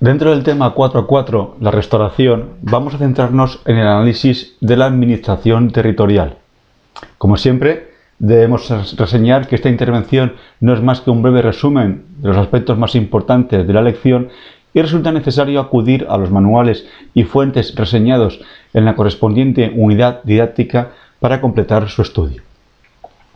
Dentro del tema 4.4, la restauración, vamos a centrarnos en el análisis de la administración territorial. Como siempre, debemos reseñar que esta intervención no es más que un breve resumen de los aspectos más importantes de la lección y resulta necesario acudir a los manuales y fuentes reseñados en la correspondiente unidad didáctica para completar su estudio.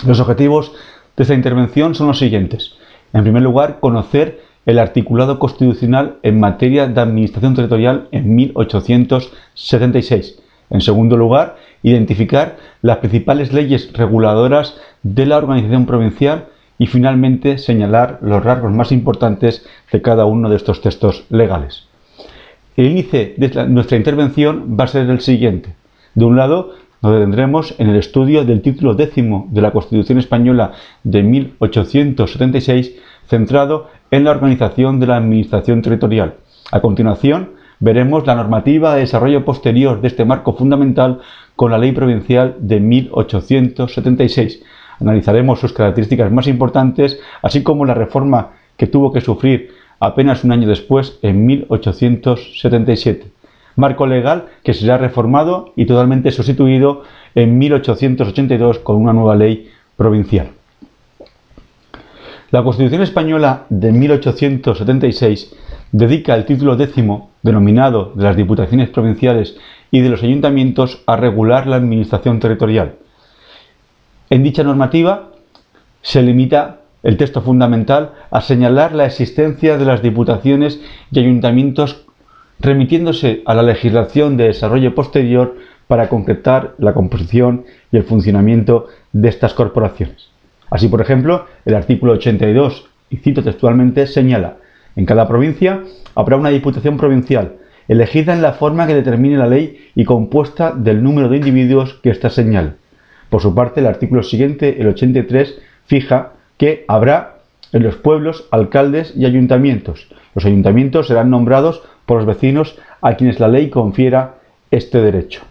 Los objetivos de esta intervención son los siguientes. En primer lugar, conocer el articulado constitucional en materia de administración territorial en 1876. En segundo lugar, identificar las principales leyes reguladoras de la organización provincial y finalmente señalar los rasgos más importantes de cada uno de estos textos legales. El índice de nuestra intervención va a ser el siguiente. De un lado, nos detendremos en el estudio del título décimo de la Constitución Española de 1876, centrado en la organización de la Administración territorial. A continuación, veremos la normativa de desarrollo posterior de este marco fundamental con la Ley Provincial de 1876. Analizaremos sus características más importantes, así como la reforma que tuvo que sufrir apenas un año después, en 1877. Marco legal que será reformado y totalmente sustituido en 1882 con una nueva ley provincial. La Constitución española de 1876 dedica el título décimo, denominado de las Diputaciones Provinciales y de los Ayuntamientos, a regular la administración territorial. En dicha normativa se limita el texto fundamental a señalar la existencia de las diputaciones y ayuntamientos remitiéndose a la legislación de desarrollo posterior para concretar la composición y el funcionamiento de estas corporaciones. Así, por ejemplo, el artículo 82, y cito textualmente, señala, en cada provincia habrá una diputación provincial, elegida en la forma que determine la ley y compuesta del número de individuos que ésta señale. Por su parte, el artículo siguiente, el 83, fija que habrá en los pueblos alcaldes y ayuntamientos. Los ayuntamientos serán nombrados por los vecinos a quienes la ley confiera este derecho.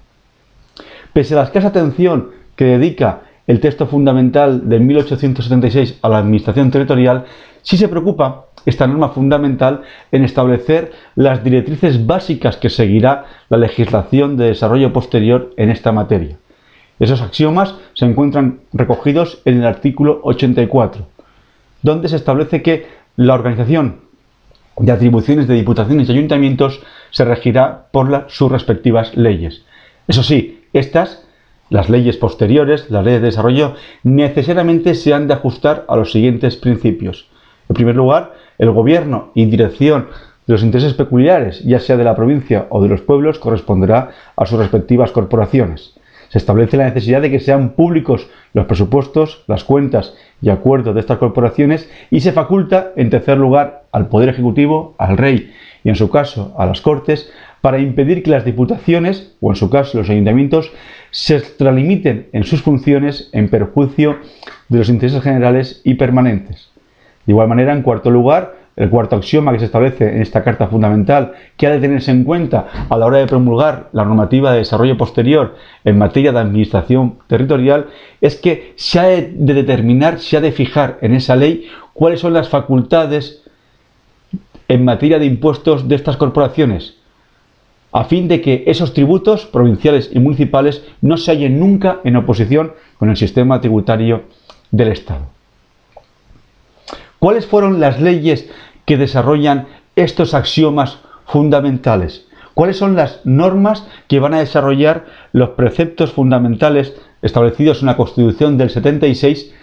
Pese a la escasa atención que dedica el texto fundamental de 1876 a la Administración Territorial, sí se preocupa esta norma fundamental en establecer las directrices básicas que seguirá la legislación de desarrollo posterior en esta materia. Esos axiomas se encuentran recogidos en el artículo 84, donde se establece que la organización de atribuciones de diputaciones y ayuntamientos se regirá por sus respectivas leyes. Eso sí, estas las leyes posteriores, las leyes de desarrollo, necesariamente se han de ajustar a los siguientes principios. En primer lugar, el gobierno y dirección de los intereses peculiares, ya sea de la provincia o de los pueblos, corresponderá a sus respectivas corporaciones. Se establece la necesidad de que sean públicos los presupuestos, las cuentas y acuerdos de estas corporaciones y se faculta, en tercer lugar, al Poder Ejecutivo, al Rey y, en su caso, a las Cortes, para impedir que las diputaciones, o en su caso los ayuntamientos, se extralimiten en sus funciones en perjuicio de los intereses generales y permanentes. De igual manera, en cuarto lugar, el cuarto axioma que se establece en esta carta fundamental que ha de tenerse en cuenta a la hora de promulgar la normativa de desarrollo posterior en materia de administración territorial es que se ha de determinar, se ha de fijar en esa ley cuáles son las facultades en materia de impuestos de estas corporaciones, a fin de que esos tributos provinciales y municipales no se hallen nunca en oposición con el sistema tributario del Estado. ¿Cuáles fueron las leyes que desarrollan estos axiomas fundamentales? ¿Cuáles son las normas que van a desarrollar los preceptos fundamentales establecidos en la Constitución del 76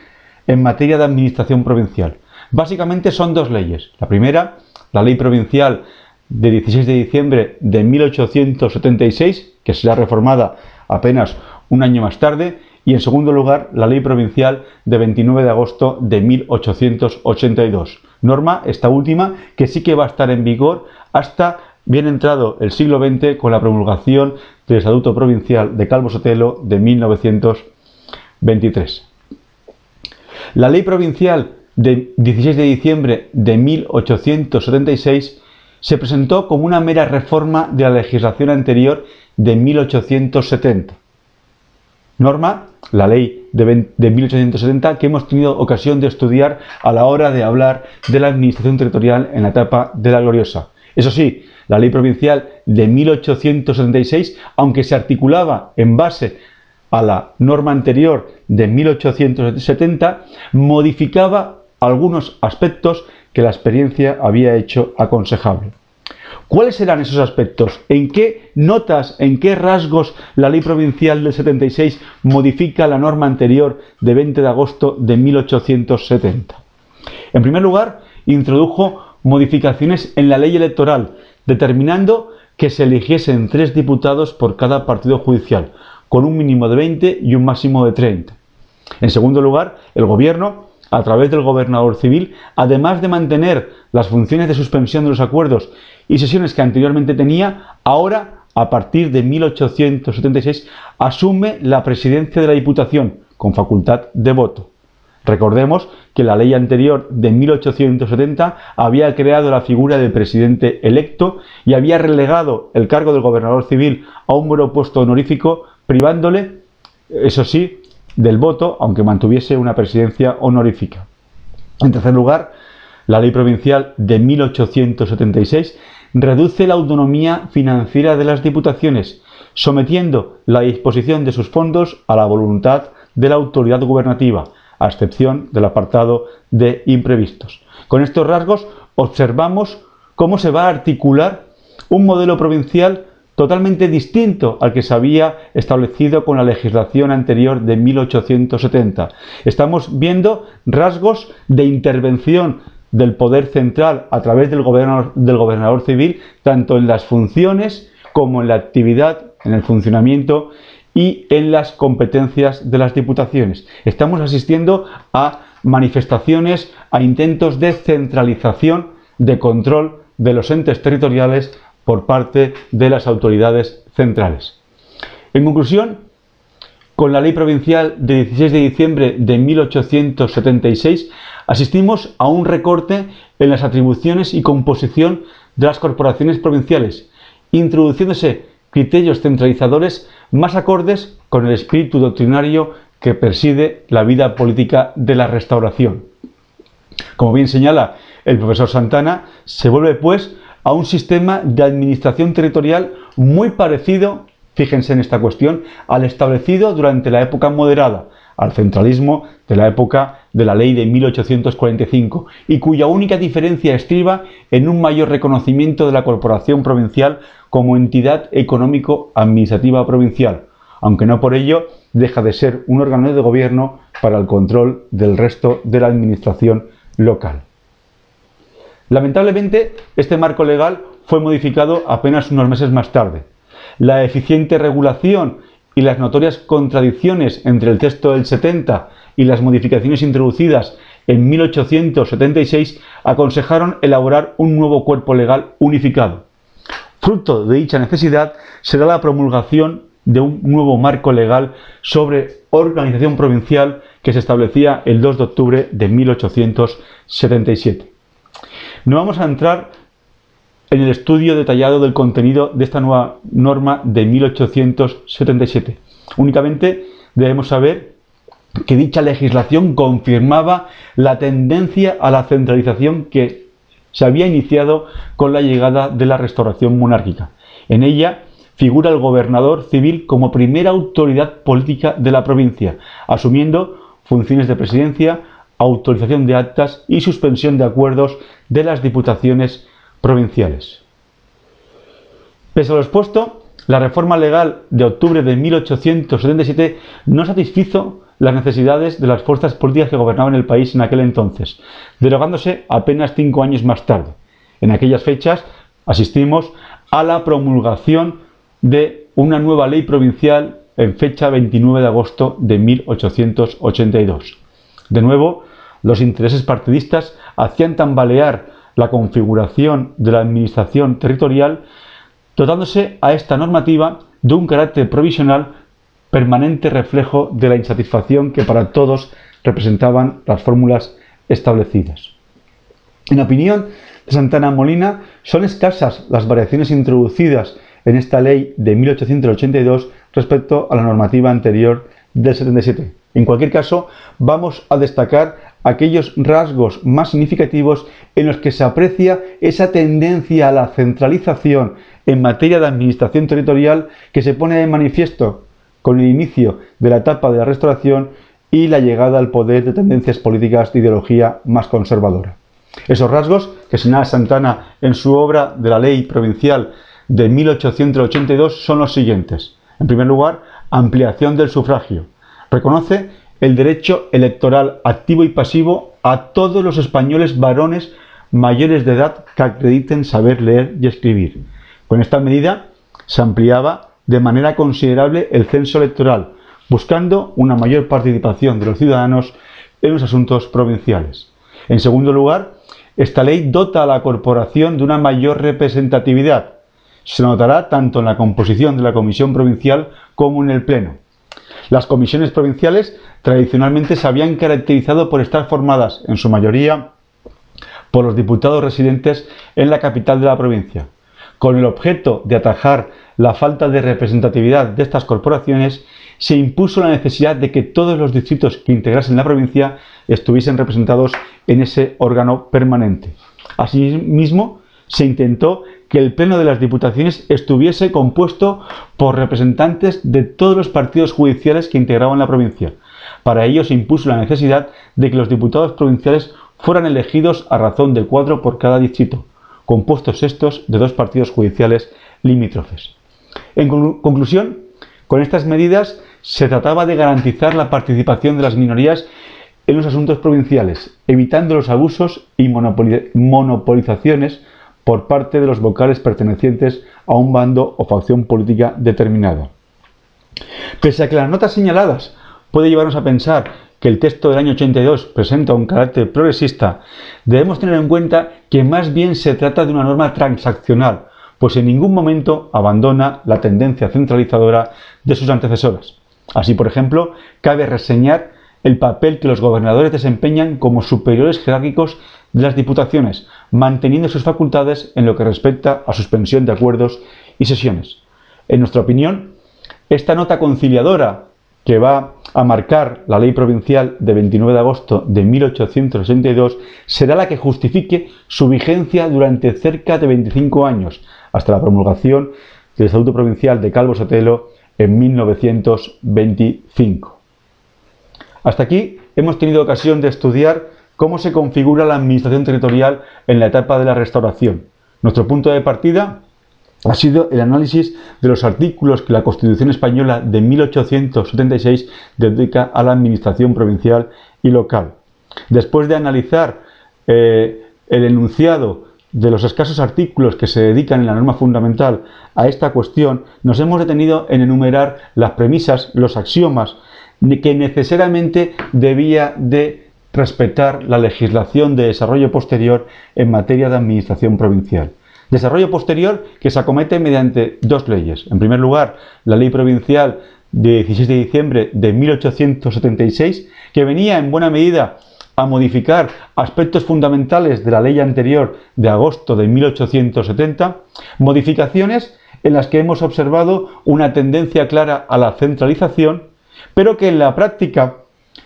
en materia de administración provincial? Básicamente son dos leyes. La primera, la Ley Provincial de 16 de diciembre de 1876, que será reformada apenas un año más tarde, y en segundo lugar la ley provincial de 29 de agosto de 1882. Norma, esta última, que sí que va a estar en vigor hasta bien entrado el siglo XX con la promulgación del Estatuto Provincial de Calvo Sotelo de 1923. La ley provincial de 16 de diciembre de 1876 se presentó como una mera reforma de la legislación anterior de 1870. Norma, la ley de, de 1870, que hemos tenido ocasión de estudiar a la hora de hablar de la administración territorial en la etapa de la gloriosa. Eso sí, la ley provincial de 1876, aunque se articulaba en base a la norma anterior de 1870, modificaba algunos aspectos que la experiencia había hecho aconsejable. ¿Cuáles eran esos aspectos? ¿En qué notas, en qué rasgos la ley provincial del 76 modifica la norma anterior de 20 de agosto de 1870? En primer lugar, introdujo modificaciones en la ley electoral, determinando que se eligiesen tres diputados por cada partido judicial, con un mínimo de 20 y un máximo de 30. En segundo lugar, el gobierno, a través del gobernador civil, además de mantener las funciones de suspensión de los acuerdos y sesiones que anteriormente tenía, ahora, a partir de 1876, asume la presidencia de la Diputación con facultad de voto. Recordemos que la ley anterior de 1870 había creado la figura del presidente electo y había relegado el cargo del gobernador civil a un mero puesto honorífico, privándole, eso sí, del voto, aunque mantuviese una presidencia honorífica. En tercer lugar, la ley provincial de 1876 reduce la autonomía financiera de las diputaciones, sometiendo la disposición de sus fondos a la voluntad de la autoridad gubernativa, a excepción del apartado de imprevistos. Con estos rasgos observamos cómo se va a articular un modelo provincial totalmente distinto al que se había establecido con la legislación anterior de 1870. Estamos viendo rasgos de intervención del poder central a través del gobernador, civil, tanto en las funciones como en la actividad, en el funcionamiento y en las competencias de las diputaciones. Estamos asistiendo a manifestaciones, a intentos de centralización, de control de los entes territoriales por parte de las autoridades centrales. En conclusión, con la ley provincial de 16 de diciembre de 1876 asistimos a un recorte en las atribuciones y composición de las corporaciones provinciales, introduciéndose criterios centralizadores más acordes con el espíritu doctrinario que preside la vida política de la restauración. Como bien señala el profesor Santana, se vuelve pues a un sistema de administración territorial muy parecido, fíjense en esta cuestión, al establecido durante la época moderada, al centralismo de la época de la ley de 1845 y cuya única diferencia estriba en un mayor reconocimiento de la corporación provincial como entidad económico-administrativa provincial, aunque no por ello deja de ser un órgano de gobierno para el control del resto de la administración local. Lamentablemente, este marco legal fue modificado apenas unos meses más tarde. La eficiente regulación y las notorias contradicciones entre el texto del 70 y las modificaciones introducidas en 1876 aconsejaron elaborar un nuevo cuerpo legal unificado. Fruto de dicha necesidad será la promulgación de un nuevo marco legal sobre organización provincial que se establecía el 2 de octubre de 1877. No vamos a entrar en el estudio detallado del contenido de esta nueva norma de 1877. Únicamente debemos saber que dicha legislación confirmaba la tendencia a la centralización que se había iniciado con la llegada de la restauración monárquica. En ella figura el gobernador civil como primera autoridad política de la provincia, asumiendo funciones de presidencia, autorización de actas y suspensión de acuerdos de las diputaciones provinciales. Pese a lo expuesto, la reforma legal de octubre de 1877 no satisfizo las necesidades de las fuerzas políticas que gobernaban el país en aquel entonces, derogándose apenas cinco años más tarde. En aquellas fechas asistimos a la promulgación de una nueva ley provincial en fecha 29 de agosto de 1882. De nuevo, los intereses partidistas hacían tambalear la configuración de la administración territorial, dotándose a esta normativa de un carácter provisional permanente reflejo de la insatisfacción que para todos representaban las fórmulas establecidas. En opinión de Santana Molina, son escasas las variaciones introducidas en esta ley de 1882 respecto a la normativa anterior del 77. En cualquier caso, vamos a destacar aquellos rasgos más significativos en los que se aprecia esa tendencia a la centralización en materia de administración territorial que se pone de manifiesto con el inicio de la etapa de la restauración y la llegada al poder de tendencias políticas de ideología más conservadora. Esos rasgos que señala Santana en su obra de la ley provincial de 1882 son los siguientes. En primer lugar, ampliación del sufragio. Reconoce el derecho electoral activo y pasivo a todos los españoles varones mayores de edad que acrediten saber leer y escribir. Con esta medida se ampliaba de manera considerable el censo electoral, buscando una mayor participación de los ciudadanos en los asuntos provinciales. En segundo lugar, esta ley dota a la corporación de una mayor representatividad. Se notará tanto en la composición de la comisión provincial como en el pleno. Las comisiones provinciales tradicionalmente se habían caracterizado por estar formadas, en su mayoría, por los diputados residentes en la capital de la provincia. Con el objeto de atajar la falta de representatividad de estas corporaciones, se impuso la necesidad de que todos los distritos que integrasen la provincia estuviesen representados en ese órgano permanente. Asimismo, se intentó que el Pleno de las Diputaciones estuviese compuesto por representantes de todos los partidos judiciales que integraban la provincia. Para ello se impuso la necesidad de que los diputados provinciales fueran elegidos a razón de cuatro por cada distrito, compuestos estos de dos partidos judiciales limítrofes. En conclusión, con estas medidas se trataba de garantizar la participación de las minorías en los asuntos provinciales, evitando los abusos y monopolizaciones por parte de los vocales pertenecientes a un bando o facción política determinada. Pese a que las notas señaladas puede llevarnos a pensar que el texto del año 82 presenta un carácter progresista, debemos tener en cuenta que más bien se trata de una norma transaccional, pues en ningún momento abandona la tendencia centralizadora de sus antecesoras. Así, por ejemplo, cabe reseñar el papel que los gobernadores desempeñan como superiores jerárquicos de las diputaciones, manteniendo sus facultades en lo que respecta a suspensión de acuerdos y sesiones. En nuestra opinión, esta nota conciliadora que va a marcar la ley provincial de 29 de agosto de 1862 será la que justifique su vigencia durante cerca de 25 años, hasta la promulgación del Estatuto Provincial de Calvo Sotelo en 1925. Hasta aquí hemos tenido ocasión de estudiar cómo se configura la administración territorial en la etapa de la restauración. Nuestro punto de partida ha sido el análisis de los artículos que la Constitución española de 1876 dedica a la administración provincial y local. Después de analizar eh, el enunciado de los escasos artículos que se dedican en la norma fundamental a esta cuestión, nos hemos detenido en enumerar las premisas, los axiomas que necesariamente debía de respetar la legislación de desarrollo posterior en materia de administración provincial. Desarrollo posterior que se acomete mediante dos leyes. En primer lugar, la ley provincial de 16 de diciembre de 1876, que venía en buena medida a modificar aspectos fundamentales de la ley anterior de agosto de 1870, modificaciones en las que hemos observado una tendencia clara a la centralización, pero que en la práctica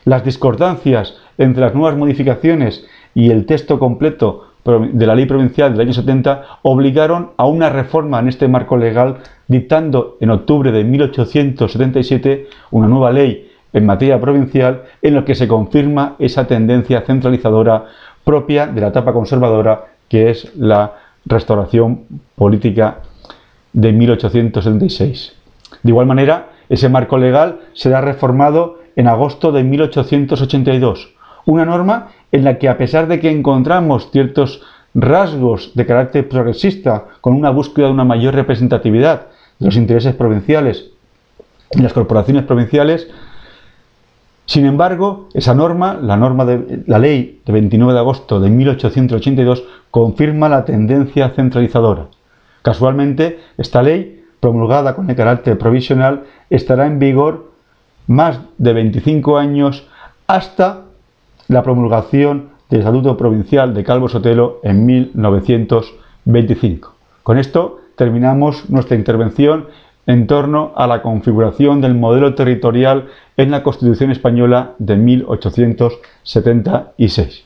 las discordancias entre las nuevas modificaciones y el texto completo de la ley provincial del año 70 obligaron a una reforma en este marco legal, dictando en octubre de 1877 una nueva ley en materia provincial en lo que se confirma esa tendencia centralizadora propia de la etapa conservadora que es la restauración política de 1876. De igual manera, ese marco legal será reformado en agosto de 1882, una norma en la que a pesar de que encontramos ciertos rasgos de carácter progresista con una búsqueda de una mayor representatividad de los intereses provinciales y las corporaciones provinciales, sin embargo, esa norma, la norma de la ley de 29 de agosto de 1882, confirma la tendencia centralizadora. Casualmente, esta ley, promulgada con el carácter provisional, estará en vigor más de 25 años hasta la promulgación del Estatuto Provincial de Calvo Sotelo en 1925. Con esto terminamos nuestra intervención en torno a la configuración del modelo territorial en la Constitución española de 1876.